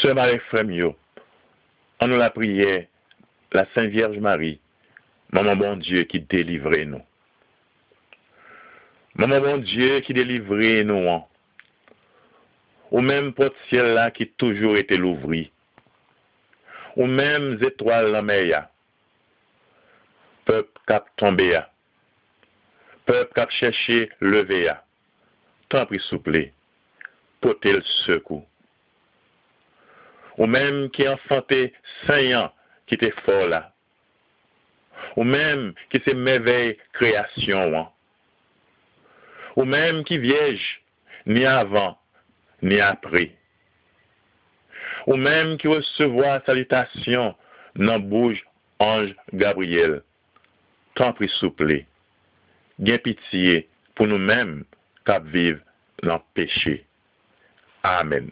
Ce Marie Frémio, en nous la prière, la Sainte Vierge Marie, Maman bon Dieu qui délivrait nous. Maman bon Dieu qui délivrait nous. Hein. Ou même porte ciel là qui toujours été l'ouvri. Ou même étoiles la mer. Peuple cap tombé. Peuple cap cherché levé. Tant pris souple. Porter le secours. Ou même qui enfanté ans qui était fort là. Ou même qui c'est merveille création. Hein. Ou même qui vierge, ni avant, ni après. Ou même qui recevoir salutation dans bouge ange Gabriel. Tant pris souple. Gain pitié pour nous-mêmes qui vivent dans le péché. Amen.